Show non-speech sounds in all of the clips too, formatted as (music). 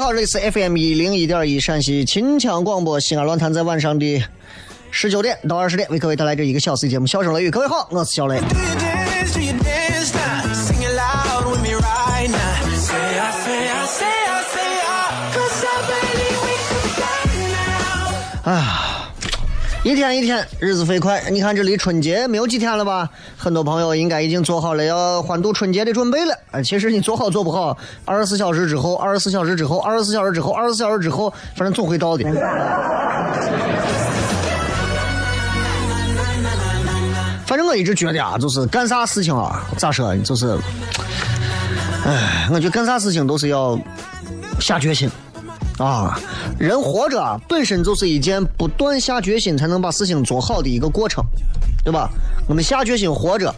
好这里是 FM 一零一点一陕西秦腔广播西安论坛，在晚上的十九点到二十点为各位带来这一个小时的节目《笑声雷雨》。各位好，我是小雷。啊，一天一天，日子飞快。你看，这离春节没有几天了吧？很多朋友应该已经做好了要欢度春节的准备了。啊，其实你做好做不好，二十四小时之后，二十四小时之后，二十四小时之后，二十四小时之后，反正总会到的。反正我一直觉得啊，就是干啥事情啊，咋说，就是，哎，我觉得干啥事情都是要下决心。啊，人活着啊本身就是一件不断下决心才能把事情做好的一个过程，对吧？我们下决心活着，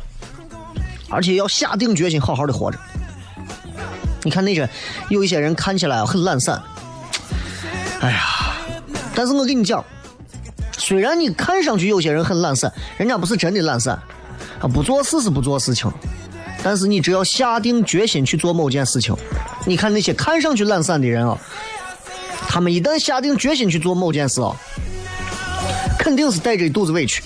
而且要下定决心好好的活着。你看那些有一些人看起来很懒散，哎呀，但是我跟你讲，虽然你看上去有些人很懒散，人家不是真的懒散，啊，不做事是不做事情，但是你只要下定决心去做某件事情，你看那些看上去懒散的人啊，他们一旦下定决心去做某件事啊，肯定是带着一肚子委屈。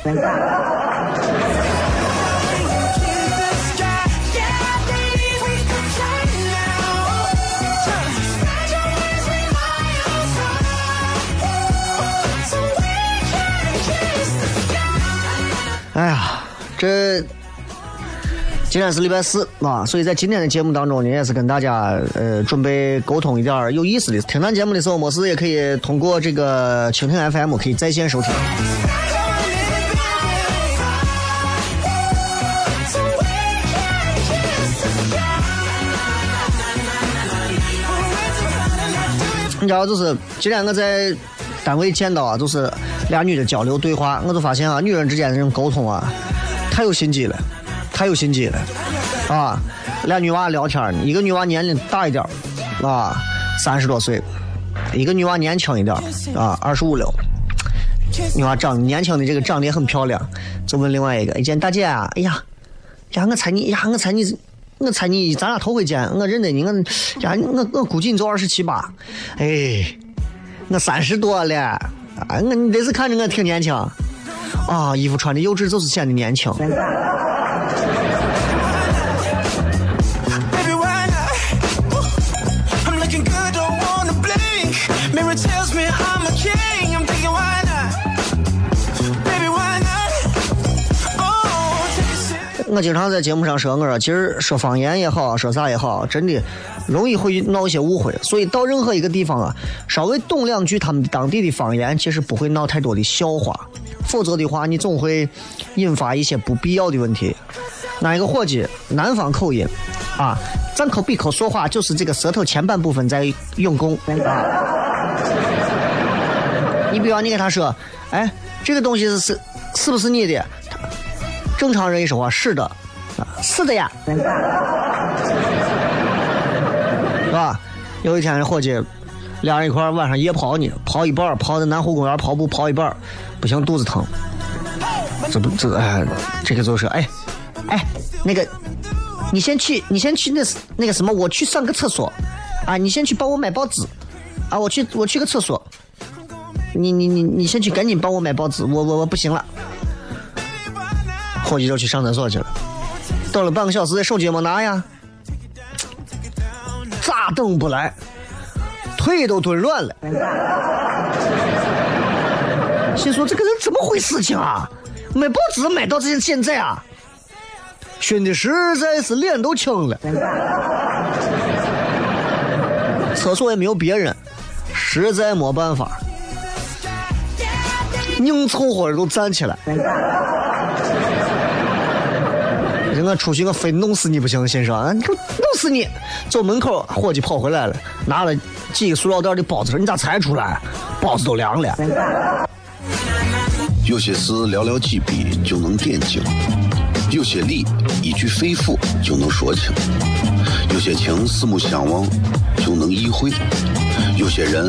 哎呀，这今天是礼拜四啊，所以在今天的节目当中呢，也是跟大家呃准备沟通一点有意思的。听咱节目的时候，没事也可以通过这个蜻蜓 FM 可以在线收听。你知道，就是今天我在单位见到啊，就是俩女的交流对话，我就发现啊，女人之间的这种沟通啊，太有心机了，太有心机了啊！俩女娃聊天呢，一个女娃年龄大一点啊，三十多岁；一个女娃年轻一点啊，二十五六。女娃长年轻的这个长得也很漂亮，就问另外一个：“哎，见大姐啊，哎呀，呀，我猜你呀，我猜你，我猜你，咱俩头回见，我认得你，我呀，我我估计你就二十七八，哎，我三十多了，啊，我你这是看着我挺年轻，啊，衣服穿的幼稚就是显得年轻。我经常在节目上说，我说其实说方言也好，说啥也好，真的容易会闹一些误会。所以到任何一个地方啊，稍微懂两句他们当地的方言，其实不会闹太多的笑话。否则的话，你总会引发一些不必要的问题。哪一个伙计，南方口音啊，张口闭口说话就是这个舌头前半部分在用功。你比方你给他说，哎，这个东西是是是不是你的？正常人一说话是的，啊，是的呀，是吧？有一天伙计，俩人一块晚上夜跑呢，跑一半跑在南湖公园跑步跑一半不行，肚子疼。这不这哎，这个就是哎哎那个，你先去你先去那那个什么，我去上个厕所啊，你先去帮我买报纸啊，我去我去个厕所。你你你你先去赶紧帮我买报纸，我我我不行了。伙计就去上厕所去了，等了半个小时，手机也没拿呀，咋等不来？腿都蹲软了。心说这个人怎么回事情啊？买报纸买到这现在啊，熏的实在是脸都青了。厕所也没有别人，实在没办法，硬凑合着都站起来。出去我非弄死你不行，先生，啊，弄死你！走门口，伙计跑回来了，拿了几个塑料袋的包子，你咋才出来？包子都凉了。有些事寥寥几笔就能点睛，有些理一句肺腑就能说清，有些情四目相望就能意会，有些人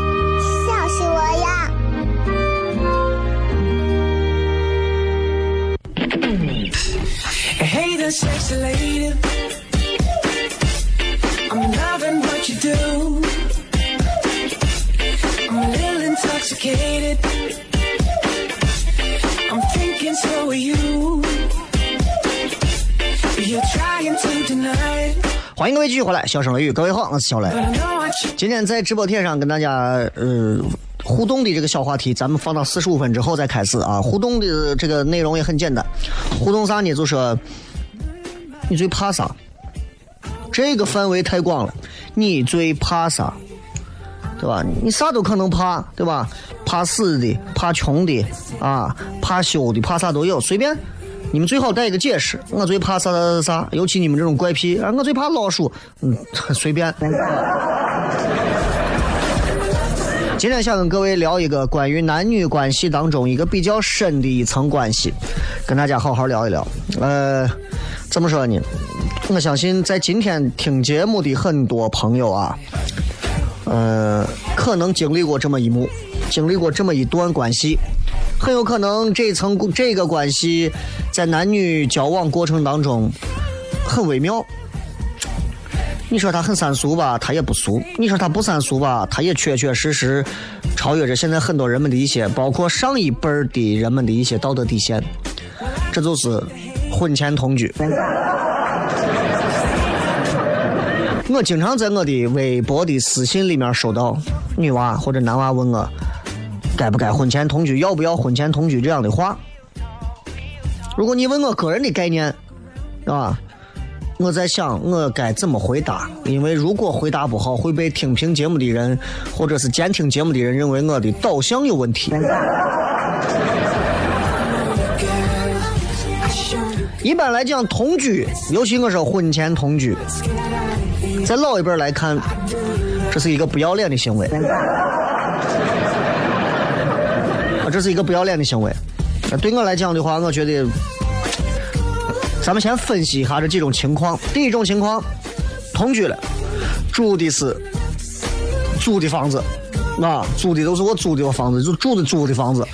Sexy lady. I'm loving what you do. I'm a little intoxicated. I'm thinking so are you. You're trying to deny it, 欢迎各位继续回来，笑声雷雨，各位好，我是小雷。you 今天在直播贴上跟大家呃互动的这个小话题，咱们放到四十五分之后再开始啊。互动的这个内容也很简单，互动啥呢？就说你最怕啥？这个范围太广了，你最怕啥？对吧？你啥都可能怕，对吧？怕死的，怕穷的，啊，怕羞的，怕啥都有，随便。你们最好带一个解释。我最怕啥啥啥啥，尤其你们这种怪癖，啊，我最怕老鼠，嗯，(laughs) 随便。今天想跟各位聊一个关于男女关系当中一个比较深的一层关系，跟大家好好聊一聊。呃，怎么说呢？我相信在今天听节目的很多朋友啊，呃，可能经历过这么一幕，经历过这么一段关系，很有可能这层这个关系在男女交往过程当中很微妙。你说他很三俗吧，他也不俗；你说他不三俗吧，他也确确实实超越着现在很多人们的一些，包括上一辈儿的人们的一些道德底线。这就是婚前同居。我经常在我的微博的私信里面收到女娃或者男娃问我，该不该婚前同居，要不要婚前同居这样的话。如果你问我个人的概念，啊？我在想我该怎么回答，因为如果回答不好，会被听评节目的人或者是监听节目的人认为我的导向有问题。一般来讲，同居，尤其我说婚前同居，在老一辈来看，这是一个不要脸的行为。啊，这是一个不要脸的行为。对我来讲的话，我觉得，咱们先分析一下这几种情况。第一种情况，同居了，住的是租的房子，啊，租的都是我租的房子，就住的租的房子，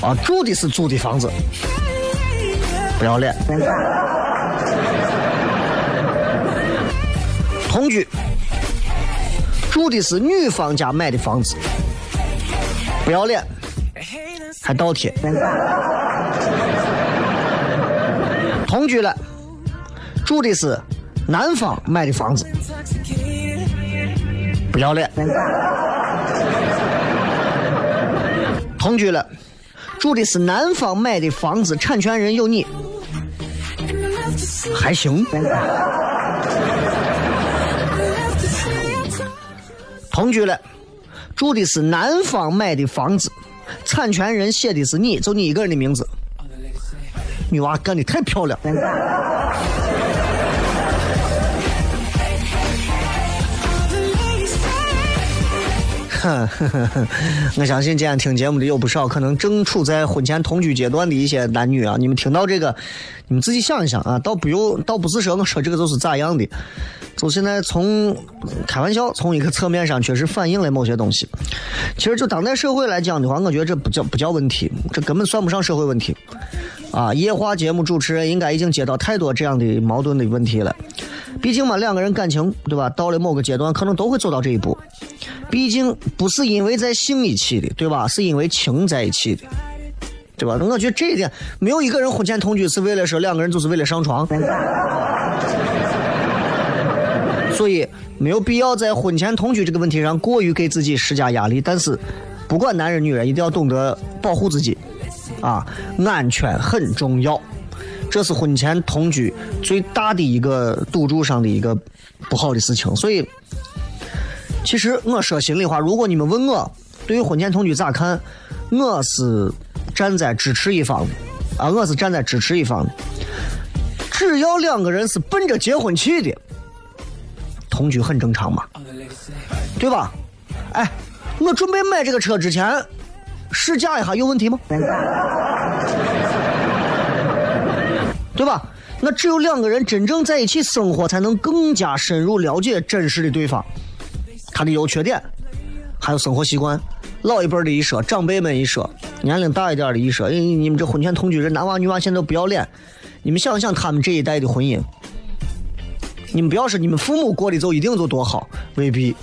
啊，住的是租的房子，不要脸。同居，住的是女方家买的房子，不要脸，还倒贴。(laughs) 同居了，住的是男方买的房子，不要脸。同居了，住的是男方买的房子，产权人有你，还行。同居了，住的是男方买的房子，产权人写的是你，就你一个人的名字。女娃干的太漂亮。哼 (laughs) 我相信今天听节目的有不少可能正处在婚前同居阶段的一些男女啊，你们听到这个，你们自己想一想啊，倒不用，倒不是说我说这个就是咋样的，就现在从开玩笑，从一个侧面上确实反映了某些东西。其实就当代社会来讲的话，我觉得这不叫不叫问题，这根本算不上社会问题。啊，夜话节目主持人应该已经接到太多这样的矛盾的问题了。毕竟嘛，两个人感情对吧，到了某个阶段，可能都会走到这一步。毕竟不是因为在性一起的，对吧？是因为情在一起的，对吧？我觉得这一点，没有一个人婚前同居是为了说两个人就是为了上床。(laughs) 所以没有必要在婚前同居这个问题上过于给自己施加压力。但是，不管男人女人，一定要懂得保护自己。啊，安全很重要，这是婚前同居最大的一个赌注上的一个不好的事情。所以，其实我说心里话，如果你们问我对于婚前同居咋看，我是站在支持一方的啊，我是站在支持一方的。只要两个人是奔着结婚去的，同居很正常嘛，对吧？哎，我准备买这个车之前。试驾一下有问题吗？对吧？那只有两个人真正在一起生活，才能更加深入了解真实的对方，他的优缺点，还有生活习惯。老一辈的一说，长辈们一说，年龄大一点的一说，哎，你们这婚前同居这男娃女娃现在都不要脸。你们想想他们这一代的婚姻，你们不要说你们父母过的就一定就多好，未必。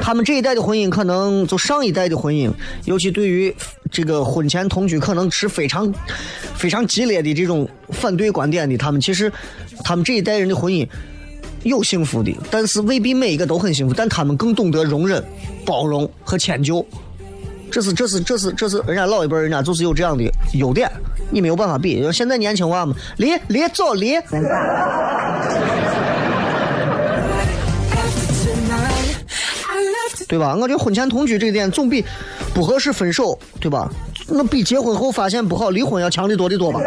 他们这一代的婚姻，可能就上一代的婚姻，尤其对于这个婚前同居，可能持非常非常激烈的这种反对观点的。他们其实，他们这一代人的婚姻有幸福的，但是未必每一个都很幸福。但他们更懂得容忍、包容和迁就，这是这是这是这是人家老一辈人家就是有这样的优点，你没有办法比。现在年轻娃们离离走离。对吧？我觉得婚前同居这一点总比不合适分手，对吧？那比结婚后发现不好离婚要强的多的多吧？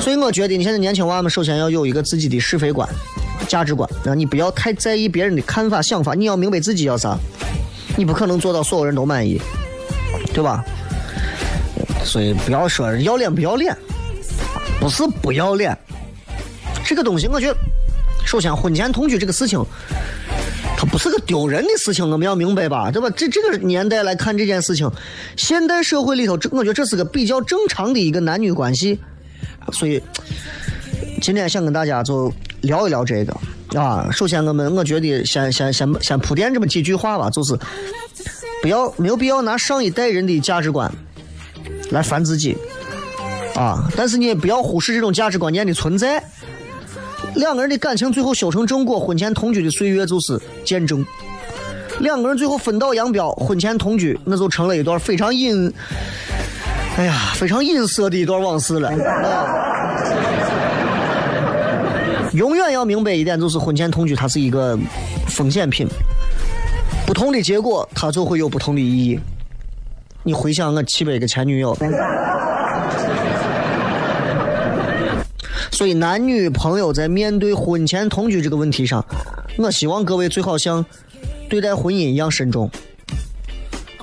所以我觉得你现在年轻娃们首先要有一个自己的是非观、价值观，啊，你不要太在意别人的看法、想法，你要明白自己要啥。你不可能做到所有人都满意，对吧？所以不要说要脸不要脸，不是不要脸，这个东西我觉得。首先，婚前同居这个事情，它不是个丢人的事情，我们要明白吧，对吧？这这个年代来看这件事情，现代社会里头，这我觉得这是个比较正常的一个男女关系。所以，今天想跟大家就聊一聊这个啊。首先，我们我觉得先先先先铺垫这么几句话吧，就是不要没有必要拿上一代人的价值观来烦自己啊，但是你也不要忽视这种价值观念的存在。两个人的感情最后修成正果，婚前同居的岁月就是见证。两个人最后分道扬镳，婚前同居那就成了一段非常隐，哎呀，非常隐色的一段往事了。永远要明白一点，就是婚前同居它是一个风险品，不同的结果它就会有不同的意义。你回想我七百个前女友。所以，男女朋友在面对婚前同居这个问题上，我希望各位最好像对待婚姻一样慎重。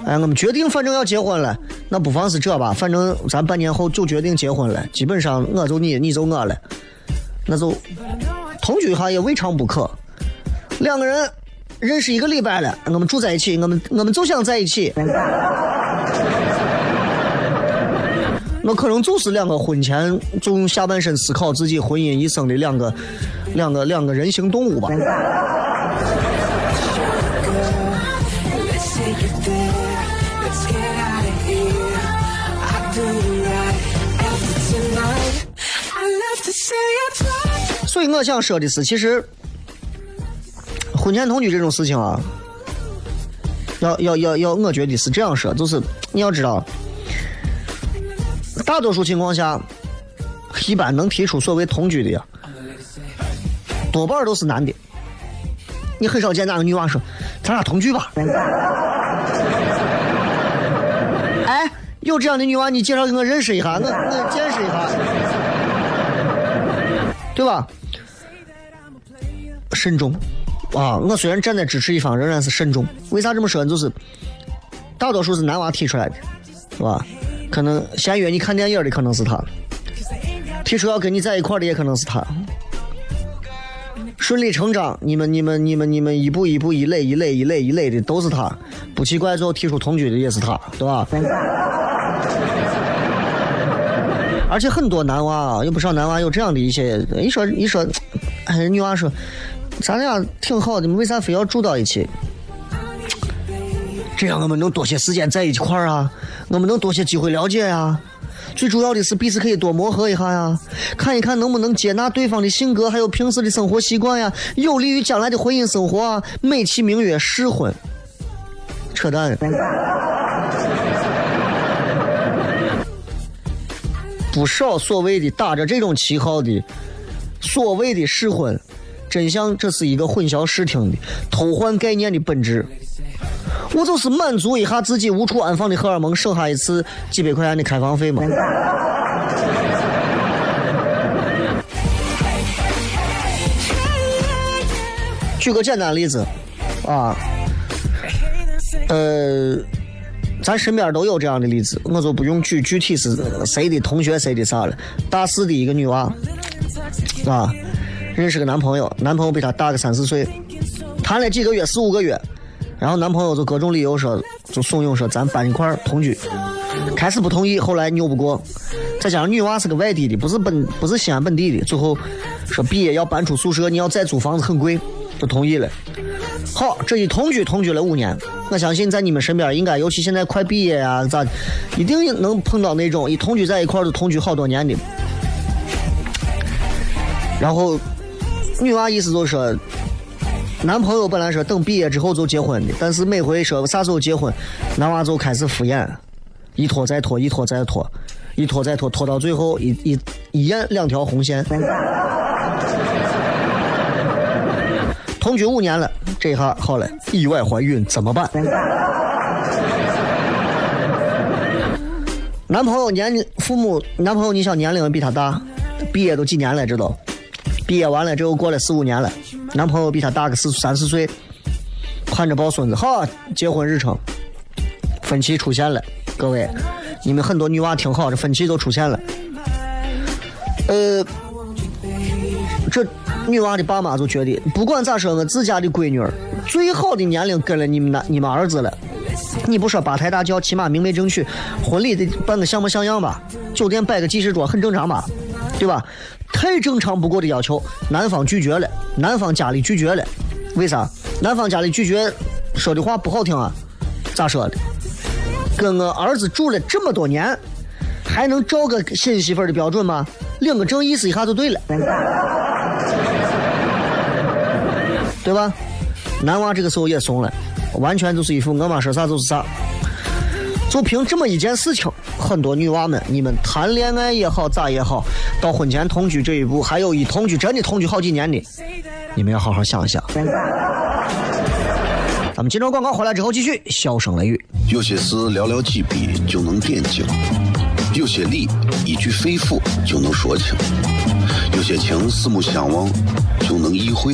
哎，我们决定反正要结婚了，那不妨是这吧？反正咱半年后就决定结婚了，基本上我就你，你就我了，那就同居一下也未尝不可。两个人认识一个礼拜了，我们住在一起，我们我们就想在一起。我可能就是两个婚前就用下半身思考自己婚姻一生的两个两个两个人形动物吧。所以我想说的是，其实婚前同居这种事情啊，要要要要，我觉得是这样说，就是你要知道，大多数情况下，一般能提出所谓同居的呀，多半都是男的。你很少见哪个女娃说：“咱俩同居吧。(laughs) ”哎，有这样的女娃，你介绍给我认识一下，我我见识一下，对吧？慎重啊！我虽然站在支持一方，仍然是慎重。为啥这么说呢？就是大多数是男娃提出来的，是吧？可能先约你看电影的可能是他，提出要跟你在一块的也可能是他。顺理成章，你们、你们、你们、你们一步一步、一垒一垒、一垒一垒的都是他，不奇怪，最后提出同居的也是他，对吧？而且很多男娃啊，有不少男娃有这样的一些，一说一说，哎，女娃说，咱俩挺好的，为啥非要住到一起？这样我们能多些时间在一块儿啊，我们能多些机会了解呀、最主要的是彼此可以多磨合一下呀，看一看能不能接纳对方的性格，还有平时的生活习惯呀，有利于将来的婚姻生活啊。美其名曰试婚，扯淡。不少所谓的打着这种旗号的所谓的试婚，真相这是一个混淆视听的偷换概念的本质。我就是满足一下自己无处安放的荷尔蒙，省下一次几百块钱的开房费嘛。举个简单例子，啊，呃，咱身边都有这样的例子，我就不用举具体是谁的同学谁的啥了。大四的一个女娃，啊，认识个男朋友，男朋友比她大个三四岁，谈了几个月，四五个月，然后男朋友就各种理由说，就怂恿说咱搬一块儿同居。开始不同意，后来拗不过，再加上女娃是个外地的，不是本不是西安本地的，最后说毕业要搬出宿舍，你要再租房子很贵，就同意了。好，这一同居同居了五年，我相信在你们身边应该，尤其现在快毕业呀、咋，一定能碰到那种一同居在一块儿就同居好多年的。然后女娃意思就是，男朋友本来说等毕业之后就结婚的，但是每回说啥时候结婚，男娃就开始敷衍，一拖再拖，一拖再拖，一拖再拖，拖到最后一一一眼两条红线。同居五年了，这一下好了，意外怀孕怎么办？男朋友年龄，父母，男朋友你想年龄比他大，毕业都几年了，这都，毕业完了之后过了四五年了，男朋友比他大个四三四岁，盼着抱孙子，好，结婚日程，分歧出现了，各位，你们很多女娃听好，这分歧都出现了，呃，这女娃的爸妈就觉得，不管咋说，我自家的闺女儿最好的年龄跟了你们男你们儿子了。你不说八抬大轿，起码明媒正娶，婚礼得办个像模像样吧？酒店摆个几十桌，很正常吧？对吧？太正常不过的要求，男方拒绝了，男方家里拒绝了，为啥？男方家里拒绝，说的话不好听啊，咋说的？跟我儿子住了这么多年，还能照个新媳妇的标准吗？领个证意思一下就对了，对吧？男娃这个时候也怂了，完全就是一副我妈说啥就是啥。就凭这么一件事情，很多女娃们，你们谈恋爱也好，咋也好，到婚前同居这一步，还有一同居真的同居好几年的，你们要好好想一想。咱们接着广告回来之后继续笑声雷雨。有些事寥寥几笔就能点睛，有些理一句肺腑就能说清，有些情四目相望就能意会，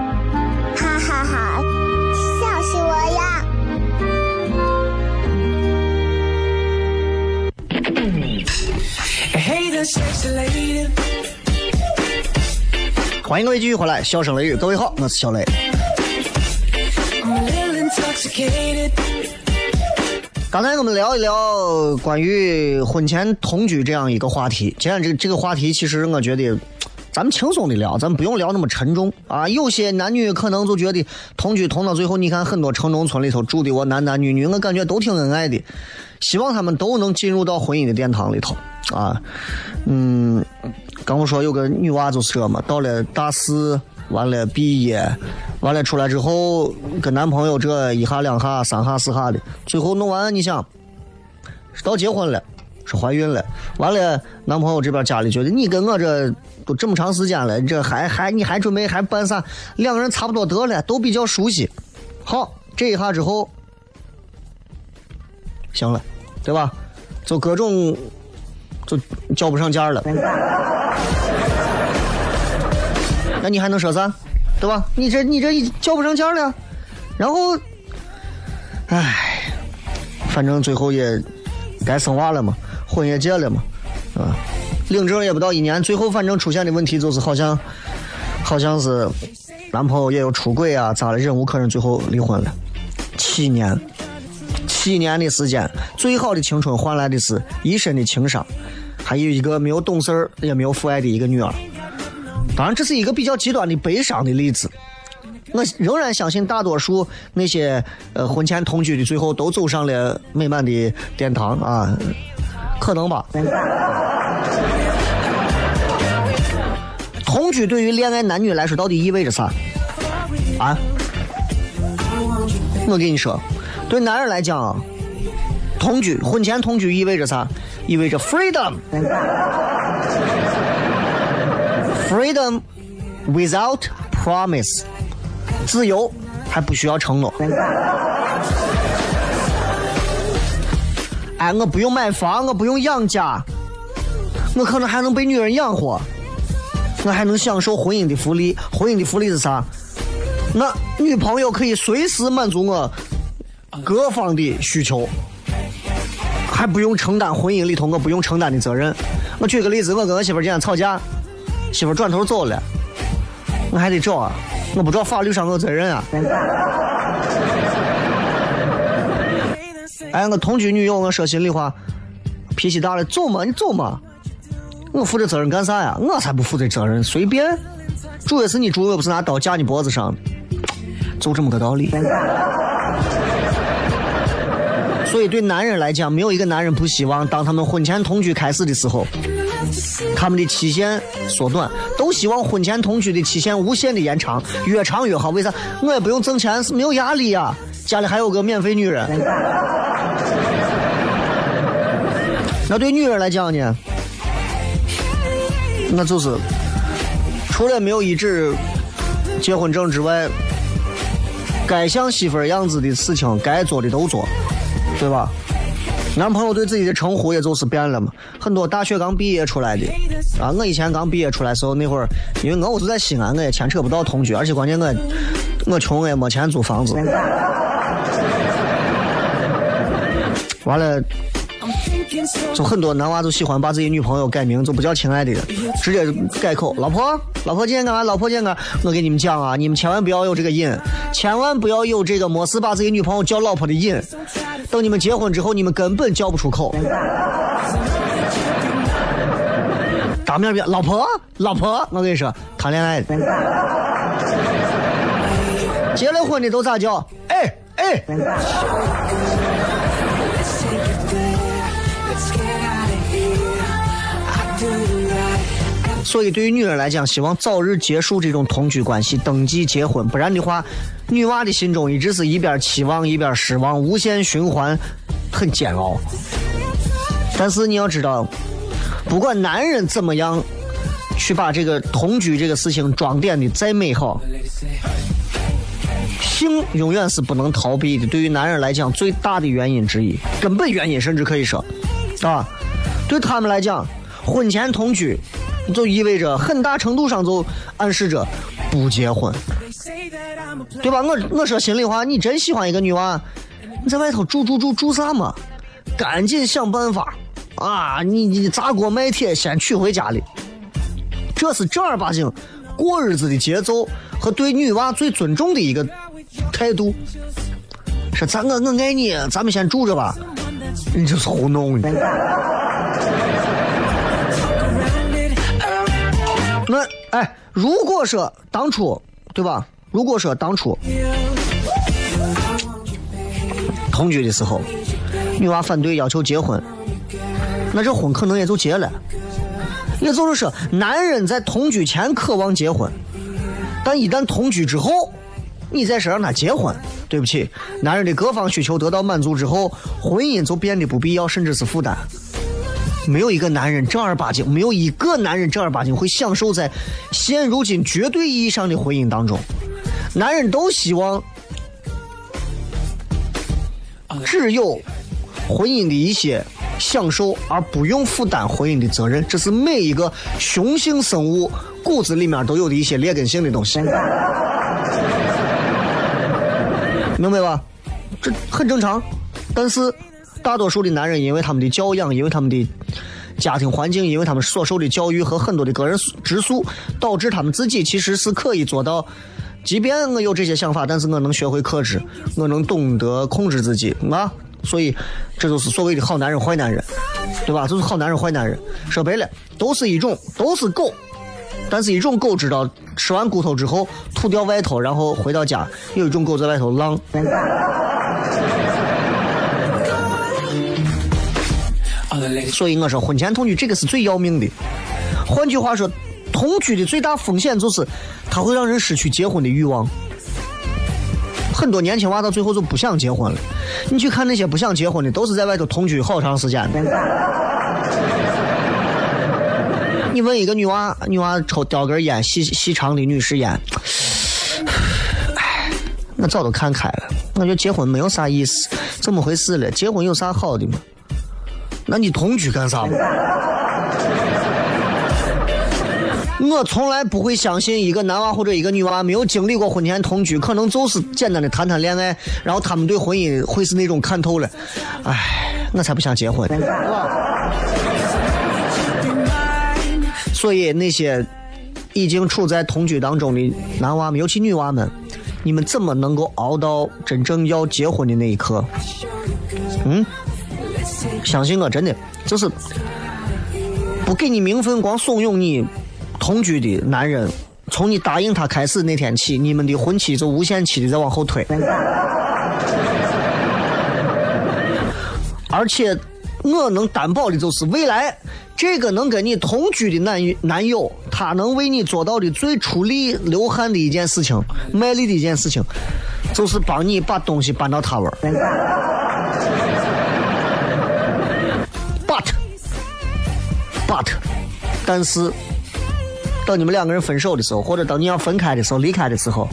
欢迎各位继续回来，笑声雷雨，各位好，我是小雷。刚才我们聊一聊关于婚前同居这样一个话题。今天这这个话题，其实我觉得咱们轻松的聊，咱们不用聊那么沉重啊。有些男女可能就觉得同居同到最后，你看很多城中村里头住的我男男女女，我感觉都挺恩爱的。希望他们都能进入到婚姻的殿堂里头啊。嗯，刚我说有个女娃就是这嘛，到了大四，完了毕业，完了出来之后跟男朋友这一下两下三下四下的，最后弄完你想，到结婚了。是怀孕了，完了，男朋友这边家里觉得你跟我这都这么长时间了，这还还你还准备还办啥？两个人差不多得了，都比较熟悉。好，这一下之后，行了，对吧？就各种就叫不上价了。那你还能说啥？对吧？你这你这叫不上价了，然后，唉，反正最后也该生娃了嘛，婚也结了嘛，啊，领证也不到一年，最后反正出现的问题就是好像好像是男朋友也有出轨啊，咋的，忍无可忍，最后离婚了，七年。七年的时间，最好的青春换来的是一身的情伤，还有一个没有懂事儿也没有父爱的一个女儿。当然，这是一个比较极端的悲伤的例子。我仍然相信大多数那些呃婚前同居的，最后都走上了美满的殿堂啊，可能吧。同居对于恋爱男女来说到底意味着啥？啊？我跟你说。对男人来讲啊，同居婚前同居意味着啥？意味着 freedom，freedom without promise，自由还不需要承诺。哎，我不用买房，我不用养家，我可能还能被女人养活，我还能享受婚姻的福利。婚姻的福利是啥？那女朋友可以随时满足我。各方的需求，还不用承担婚姻里头我不用承担的责任。我举个例子，我跟我媳妇今天吵架，媳妇转头走了，我还得找啊，我不知道法律上有责任啊。(laughs) 哎，我同居女友，我说心里话，脾气大了，走嘛，你走嘛，我负这责任干啥呀？我才不负这责任，随便。主要是你猪又不是拿刀架你脖子上，(tsk) 就这么个道理。所以，对男人来讲，没有一个男人不希望当他们婚前同居开始的时候，他们的期限缩短，都希望婚前同居的期限无限的延长，越长越好。为啥？我也不用挣钱，是没有压力呀，家里还有个免费女人。(laughs) 那对女人来讲呢？那就是除了没有一纸结婚证之外，该像媳妇儿样子的事情，该做的都做。对吧？男朋友对自己的称呼也就是变了嘛。很多大学刚毕业出来的啊，我以前刚毕业出来的时候，那会儿因为我是在西安，我也牵扯不到同居，而且关键我我穷，我也没钱租房子。完了，就很多男娃就喜欢把自己女朋友改名，就不叫亲爱的了，直接改口老婆。老婆今天干嘛？老婆今天干？我给你们讲啊，你们千万不要有这个瘾，千万不要有这个没事把自己女朋友叫老婆的瘾。等你们结婚之后，你们根本叫不出口。当面表老婆老婆，我跟你说，谈恋爱的，结了婚的都咋叫？哎哎，所以对于女人来讲，希望早日结束这种同居关系，登记结婚，不然的话，女娃的心中一直是一边期望一边失望，无限循环，很煎熬。但是你要知道，不管男人怎么样去把这个同居这个事情装点的再美好，性永远是不能逃避的。对于男人来讲，最大的原因之一，根本原因，甚至可以说，啊，对他们来讲，婚前同居就意味着很大程度上就暗示着不结婚，对吧？我我说心里话，你真喜欢一个女娃，你在外头住住住住啥嘛？赶紧想办法啊！你你砸锅卖铁先娶回家里，这是正儿八经过日子的节奏和对女娃最尊重的一个态度。说咱我我爱你，咱们先住着吧，你这是胡弄的。哎，如果说当初对吧？如果说当初同居的时候。女娃反对要求结婚，那这婚可能也就结了。也就是说，男人在同居前渴望结婚，但一旦同居之后，你再说让他结婚，对不起，男人的各方需求得到满足之后，婚姻就变得不必要，甚至是负担。没有一个男人正儿八经，没有一个男人正儿八经会享受在现如今绝对意义上的婚姻当中。男人都希望只有。婚姻的一些享受，而不用负担婚姻的责任，这是每一个雄性生物骨子里面都有的一些劣根性的东西，明白吧？这很正常。但是，大多数的男人因为他们的教养，因为他们的家庭环境，因为他们所受的教育和很多的个人质素，导致他们自己其实是可以做到，即便我有这些想法，但是我能学会克制，我能懂得控制自己啊。所以，这就是所谓的好男人、坏男人，对吧？就是好男人、坏男人。说白了，都是一种，都是狗，但是一种狗知道吃完骨头之后吐掉外头，然后回到家；有一种狗在外头浪。所以我说，婚前同居这个是最要命的。换句话说，同居的最大风险就是，它会让人失去结婚的欲望。很多年轻娃到最后就不想结婚了。你去看那些不想结婚的，都是在外头同居好长时间的。(laughs) 你问一个女娃，女娃抽叼根烟，细细长的女士烟，唉，我早都看开了。我觉得结婚没有啥意思，怎么回事了？结婚有啥好的吗？那你同居干啥？我从来不会相信一个男娃或者一个女娃没有经历过婚前同居，可能就是简单的谈谈恋爱，然后他们对婚姻会是那种看透了。唉，我才不想结婚。所以那些已经处在同居当中的男娃们，尤其女娃们，你们怎么能够熬到真正要结婚的那一刻？嗯，相信我，真的就是不给你名分，光怂恿你。同居的男人，从你答应他开始那天起，你们的婚期就无限期的在往后推。而且，我能担保的就是，未来这个能跟你同居的男男友，他能为你做到的最出力、流汗的一件事情、卖力的一件事情，就是帮你把东西搬到他玩。But，But，但是。等你们两个人分手的时候，或者当你要分开的时候、离开的时候，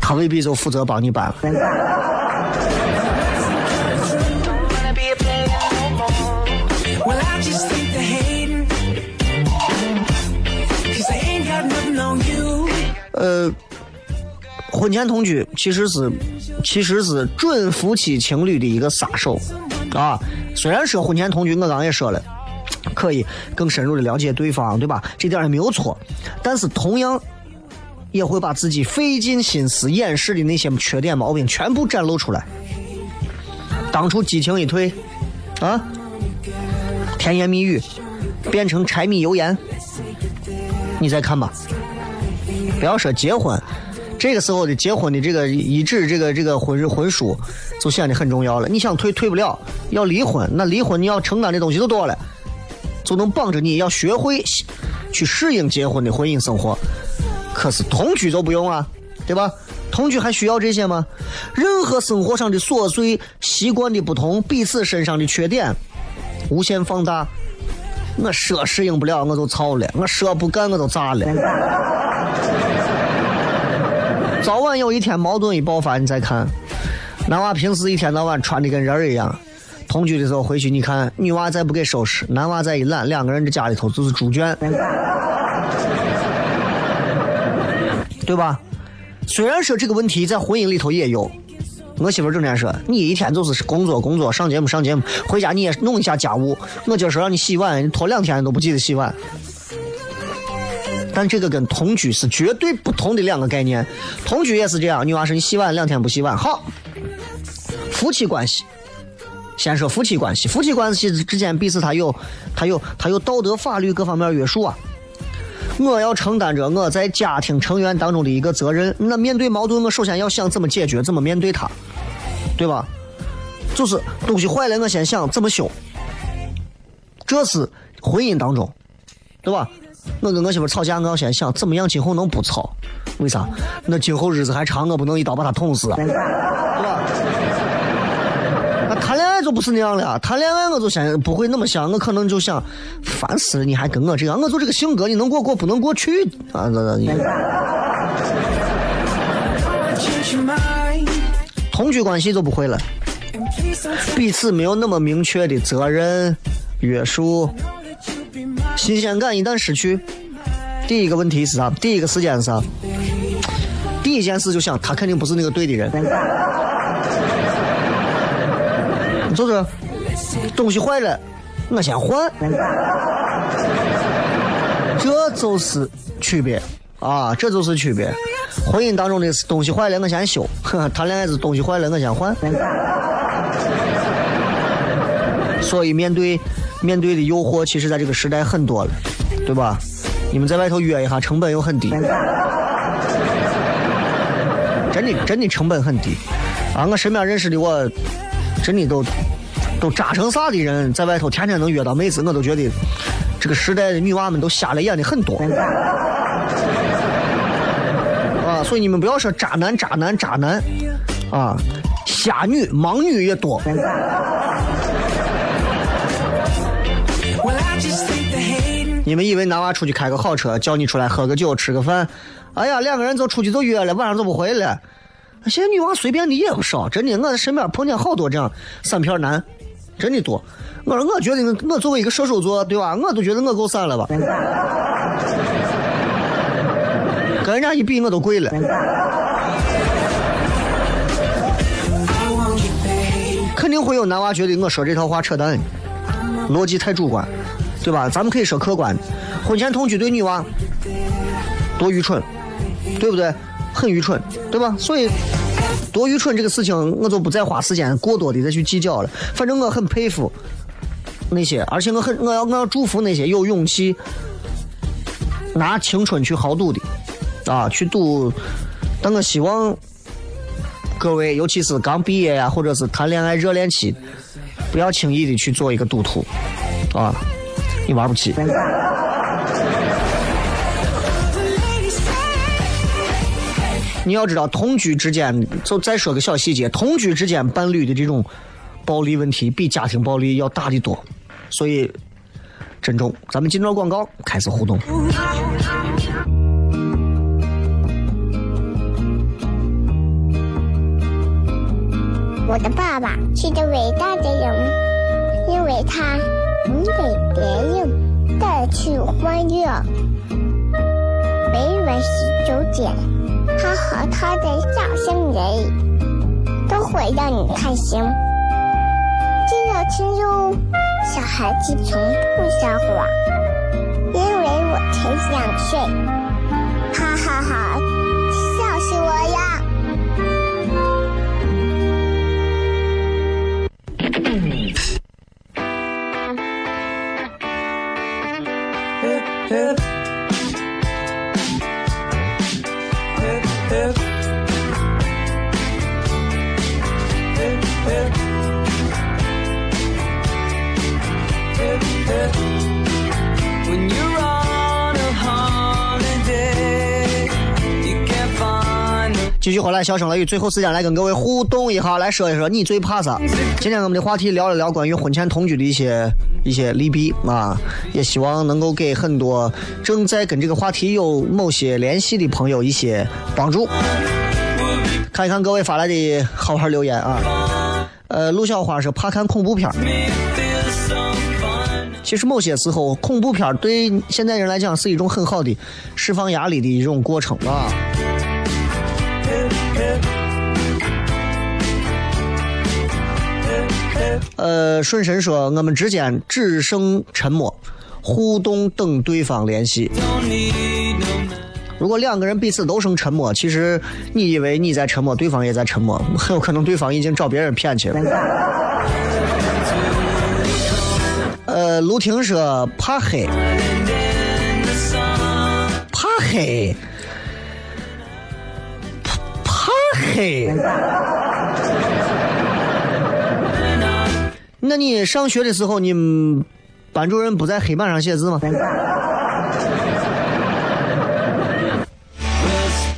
他未必就负责帮你搬了。呃，婚前同居其实是其实是准夫妻情侣的一个杀手啊。虽然说婚前同居，我刚也说了。可以更深入的了解对方，对吧？这点也没有错，但是同样也会把自己费尽心思掩饰的那些缺点毛病全部展露出来。当初激情一退，啊，甜言蜜语，变成柴米油盐，你再看吧。不要说结婚，这个时候的结婚的这个一纸这个这个婚婚书就显得很重要了。你想退退不了，要离婚，那离婚你要承担的东西就多了，就能绑着你要学会去适应结婚的婚姻生活。可是同居就不用啊，对吧？同居还需要这些吗？任何生活上的琐碎、习惯的不同、彼此身上的缺点，无限放大。我说适应不了，我就操了；我说不干，我就炸了。(laughs) 早晚有一天矛盾一爆发，你再看，男娃平时一天到晚穿的跟人儿一样，同居的时候回去，你看女娃再不给收拾，男娃再一懒，两个人这家里头就是猪圈，对吧？虽然说这个问题在婚姻里头也有，我媳妇整天说你一天就是工作工作，上节目上节目，回家你也弄一下家务。我今儿说让你洗碗，你拖两天都不记得洗碗。但这个跟同居是绝对不同的两个概念。同居也是这样，女娃说你洗碗两天不洗碗，好。夫妻关系，先说夫妻关系，夫妻关系之间彼此他有他有他有道德法律各方面约束啊。我要承担着我在家庭成员当中的一个责任。那面对矛盾，我首先要想怎么解决，怎么面对它，对吧？就是东西坏了，我先想怎么修。这是婚姻当中，对吧？我跟我媳妇吵架，我要先想怎么样今后能不吵？为啥？那今后日子还长，我不能一刀把他捅死啊，不是那样了，谈恋爱我就先不会那么想，我可能就想，烦死了，你还跟我这样，我就这个性格，你能过过，不能过去啊？这这你。同居关系就不会了，彼此没有那么明确的责任约束。新鲜感一旦失去，第一个问题是啥？第一个时间是啥？第一件事就想他肯定不是那个对的人，就是东西坏了，我先换，这就是区别啊，这就是区别。婚姻当中的东西坏了我先修，(laughs) 谈恋爱是东西坏了我先换。所以面对。面对的诱惑，其实在这个时代很多了，对吧？你们在外头约一下，成本又很低，真的真的成本很低啊！我身边认识的，我真的都都渣成啥的人，在外头天天能约到妹子，我都觉得这个时代的女娃们都瞎了眼的很多啊！所以你们不要说渣男渣男渣男啊，瞎女盲女也多。你们以为男娃出去开个好车，叫你出来喝个酒、吃个饭，哎呀，两个人就出去就约了，晚上就不回来。现在女娃随便的也不少，真的，我身边碰见好多这样散片男，真的多。我说，我觉得我作为一个射手座，对吧？我都觉得我够散了吧。跟人家一比，我都贵了。肯定会有男娃觉得我说这套话扯淡，逻辑太主观。对吧？咱们可以说客观，婚前同居对女娃多愚蠢，对不对？很愚蠢，对吧？所以多愚蠢这个事情，我就不再花时间过多的再去计较了。反正我很佩服那些，而且我很我要我要祝福那些有勇气拿青春去豪赌的啊，去赌。但我希望各位，尤其是刚毕业呀，或者是谈恋爱热恋期，不要轻易的去做一个赌徒啊。你玩不起。你要知道，同居之间，就再说个小细节，同居之间伴侣的这种暴力问题，比家庭暴力要大的多。所以，珍重。咱们进段广告，开始互动。我的爸爸是个伟大的人，因为他。能给别人带去欢乐。每晚十九点，他和他的笑声人，都会让你开心。记得听哟，小孩子从不撒谎，因为我才想睡。继续回来，小声雷雨，最后时间来跟各位互动一下，来说一说你最怕啥？今天我们的话题聊了聊关于婚前同居的一些一些利弊啊，也希望能够给很多正在跟这个话题有某些联系的朋友一些帮助。看一看各位发来的好玩留言啊。呃，陆小花说怕看恐怖片儿。其实某些时候，恐怖片儿对现代人来讲是一种很好的释放压力的一种过程啊。呃，顺神说，我们之间只剩沉默，互动等对方联系。如果两个人彼此都剩沉默，其实你以为你在沉默，对方也在沉默，(laughs) 很有可能对方已经找别人骗去了。呃，卢婷说怕黑，怕黑，怕黑。那你上学的时候，你们班主任不在黑板上写字吗？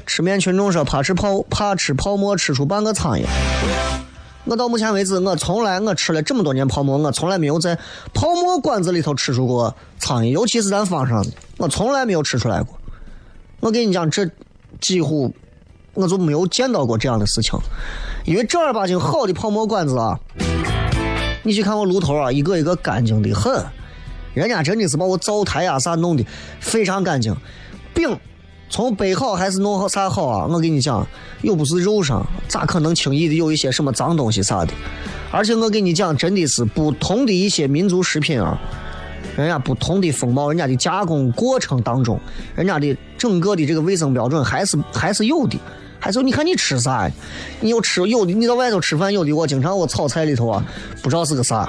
吃面群众说怕吃泡怕吃泡沫吃出半个苍蝇。我到目前为止，我从来我吃了这么多年泡沫，我从来没有在泡沫馆子里头吃出过苍蝇，尤其是咱方上的，我从来没有吃出来过。我跟你讲，这几乎我就没有见到过这样的事情，因为正儿八经好的泡沫馆子啊，你去看我炉头啊，一个一个干净的很，人家真的是把我灶台啊啥弄的非常干净，饼从备好还是弄好啥好啊？我跟你讲，又不是肉上，咋可能轻易的有一些什么脏东西啥的？而且我跟你讲，真的是不同的一些民族食品啊，人家不同的风貌，人家的加工过程当中，人家的整个的这个卫生标准还是还是有的。还是你看你吃啥，你有吃有的，你到外头吃饭有的，我经常我炒菜里头啊，不知道是个啥。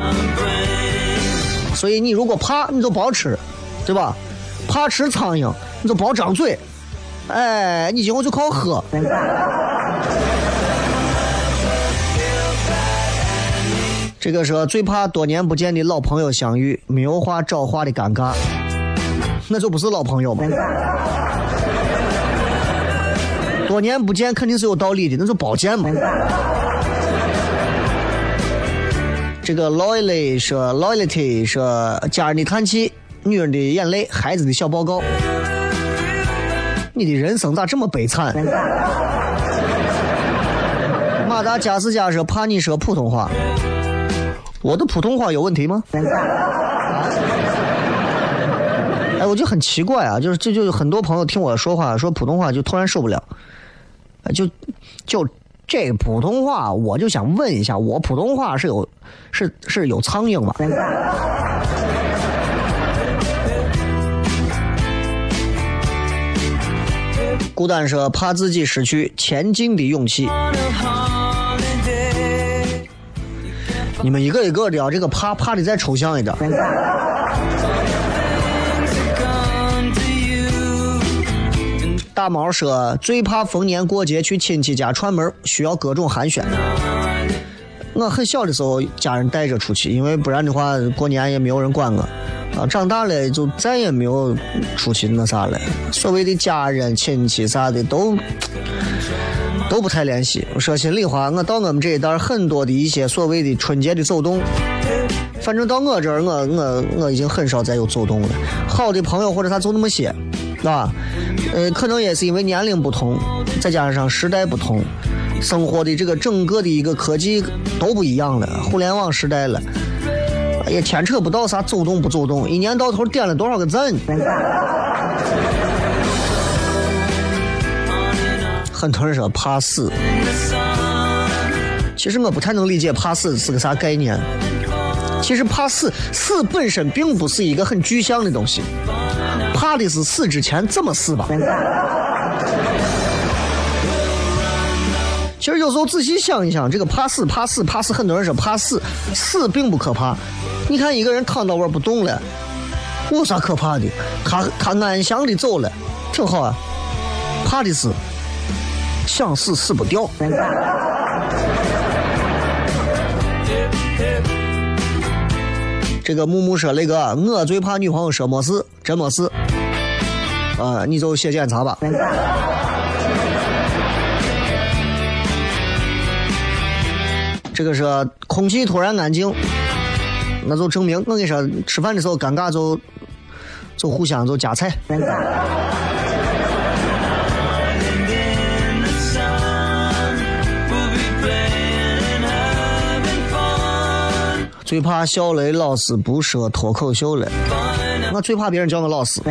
所以你如果怕，你就别吃，对吧？怕吃苍蝇，你就别张嘴。哎，你今后就靠喝。(laughs) 这个说最怕多年不见的老朋友相遇，没有话找话的尴尬，那就不是老朋友嘛。多年不见肯定是有道理的，那就保健嘛。这个 loyalty 说 loyalty 说家人的叹气，女人的眼泪，孩子的小报告。你的人生咋这么悲惨？马达加斯加说怕你说普通话，我的普通话有问题吗？哎，我就很奇怪啊，就是就就很多朋友听我说话说普通话就突然受不了，就就这普通话，我就想问一下，我普通话是有是是有苍蝇吗？孤单说怕自己失去前进的勇气。你们一个一个的啊，这个怕怕的再抽象一点。大毛说最怕逢年过节去亲戚家串门，需要各种寒暄。我很小的时候，家人带着出去，因为不然的话，过年也没有人管我。啊，长大了就再也没有出去那啥了。所谓的家人、亲戚啥的都都不太联系。说心里话，我到我们这一代很多的一些所谓的春节的走动，反正到我这儿，我我我已经很少再有走动了。好的朋友或者他就那么些，啊，呃，可能也是因为年龄不同，再加上时代不同，生活的这个整个的一个科技都不一样了，互联网时代了，也牵扯不到啥走动不走动，一年到头点了多少个赞。(laughs) 很多人说怕死，其实我不太能理解怕死是个啥概念。其实怕死，死本身并不是一个很具象的东西，怕的是死之前怎么死吧。其实有时候仔细想一想，这个怕死、怕死、怕死，很多人说怕死，死并不可怕。你看一个人躺到那不动了，有啥可怕的？他他安详的走了，挺好啊。怕的是想死死不掉。这个木木说那个，我最怕女朋友说没事，真没事。啊，你就写检查吧。这个是空气突然安静，那就证明我跟你说，吃饭的时候尴尬就就互相就夹菜。最怕小雷老师不说脱口秀了，我最怕别人叫我老师。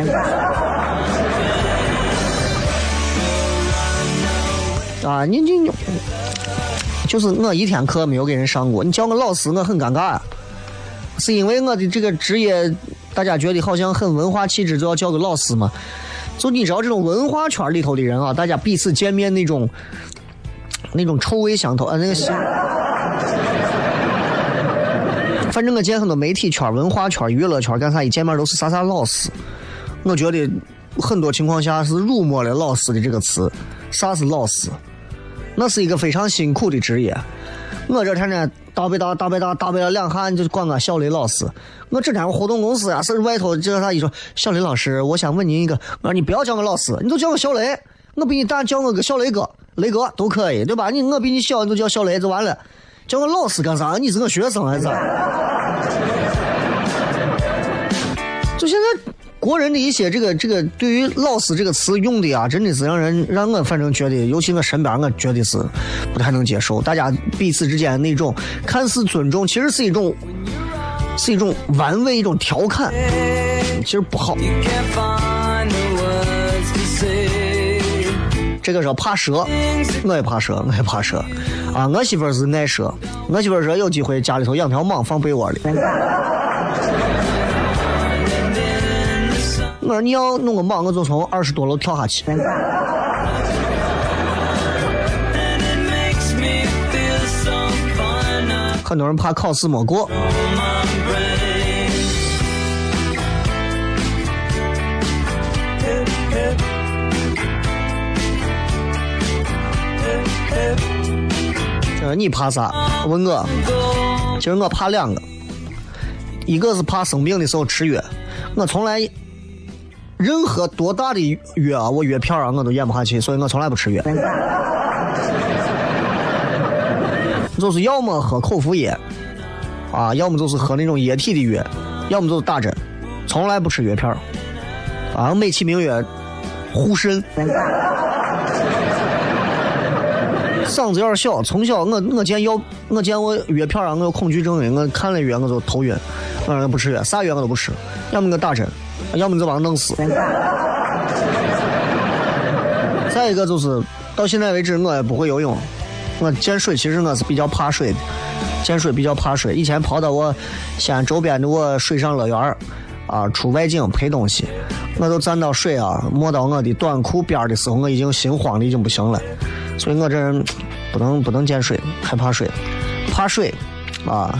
啊，你你你就是我一天课没有给人上过，你叫我老师，我很尴尬啊。是因为我的这个职业，大家觉得好像很文化气质，就要叫个老师嘛。就你知道这种文化圈里头的人啊，大家彼此见面那种那种臭味相投啊，那个。反正我见很多媒体圈、文化圈、娱乐圈干啥，一见面都是啥啥老师。我觉得很多情况下是辱没了“老师”的这个词。啥是老师？那是一个非常辛苦的职业。我这天天大背大大背大大背了两下，你就管我小雷老师。我这天活动公司啊，是外头这啥一说小雷老师，我想问您一个，我说你不要叫我老师，你就叫我小雷。我比你大，叫我个小雷哥、雷哥都可以，对吧？你我比你小，你就叫小雷就完了。叫我老师干啥？你是我学生还是咋？就现在国人的一些这个这个对于“老师”这个词用的啊，真的是让人让我反正觉得，尤其我身边，我觉得是不太能接受。大家彼此之间那种看似尊重，其实是一种是一种玩味，一种调侃，其实不好。这个说怕蛇，我也怕蛇，我也怕蛇。啊，我媳妇是爱蛇，我媳妇说有机会家里头养条蟒放被窝里。我说你要弄个蟒，我就从二十多楼跳下去。很多人怕考试没过。你怕啥？问我。其实我怕两个，一个是怕生病的时候吃药。我从来任何多大的药啊，我药片啊，我都咽不下去，所以我从来不吃药。就是要么喝口服液，啊，要么就是喝那种液体的药，要么就是打针，从来不吃药片啊，美其名曰护肾。嗓子有点小，从小我我见药，我见我药片啊我有恐惧症的，我看了药我就头晕，我不吃药，啥药我都不吃，要么我打针，要么就把我弄死。(laughs) 再一个就是到现在为止我也不会游泳，我见水其实我是比较怕水的，见水比较怕水。以前跑到我西安周边的我水上乐园啊，出外景拍东西，我都站到水啊没到我的短裤边的时候，我已经心慌的已经不行了。所以我这人不能不能见水，害怕水，怕水啊，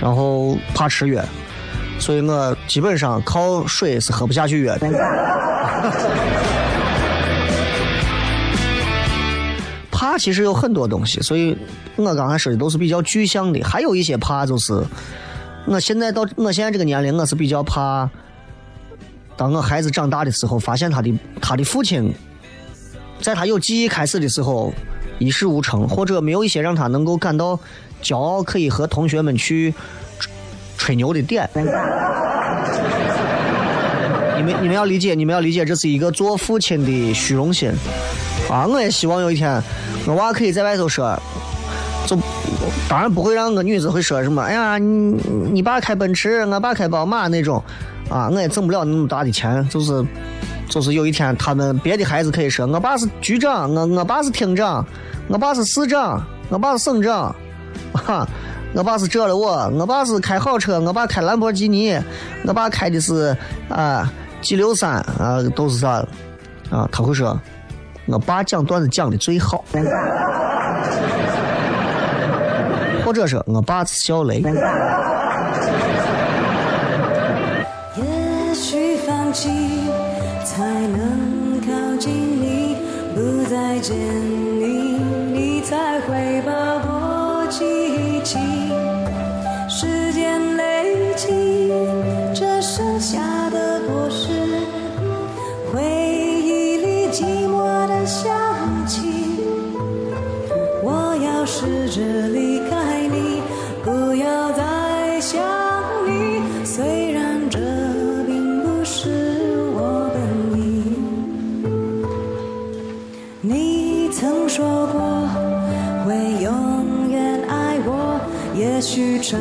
然后怕吃药，所以我基本上靠水是喝不下去药的。怕其实有很多东西，所以我刚才说的都是比较具象的，还有一些怕就是，我现在到我现在这个年龄，我是比较怕，当我孩子长大的时候，发现他的他的父亲。在他有记忆开始的时候，一事无成，或者没有一些让他能够感到骄傲，可以和同学们去吹牛的点。你们你们要理解，你们要理解，这是一个做父亲的虚荣心啊！我也希望有一天，我娃可以在外头说，就当然不会让我女子会说什么。哎呀，你你爸开奔驰，我爸开宝马那种啊，我也挣不了那么大的钱，就是。就是有一天，他们别的孩子可以说：“我爸是局长，我我爸是厅长，我爸是市长，我爸是省长，哈，(laughs) 我爸是这了我，我爸是开好车，我爸开兰博基尼，我爸开的是啊 G 六三啊，都是啥啊？他会说，我爸讲段子讲的最好，或者说我爸是小雷。也许放弃。才能靠近你，不再见。着离开你不要再想你。虽然这并不是我本意你曾说过会永远爱我也许承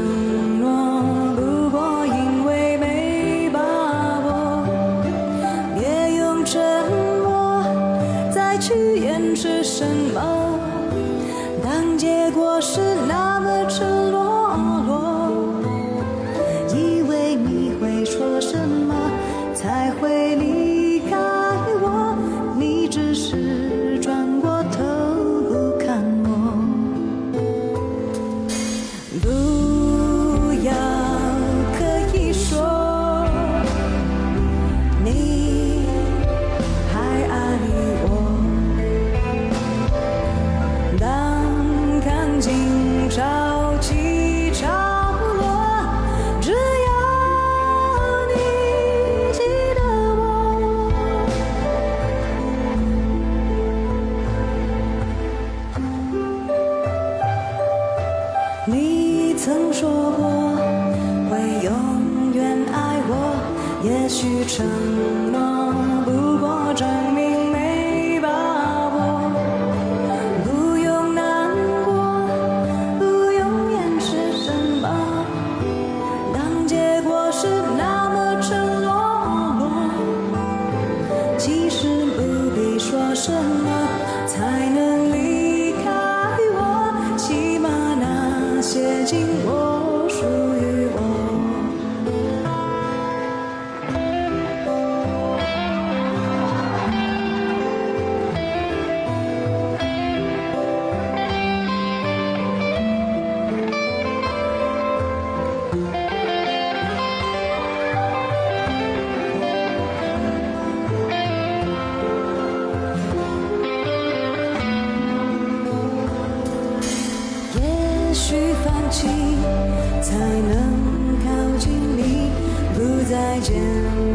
才能靠近你不再见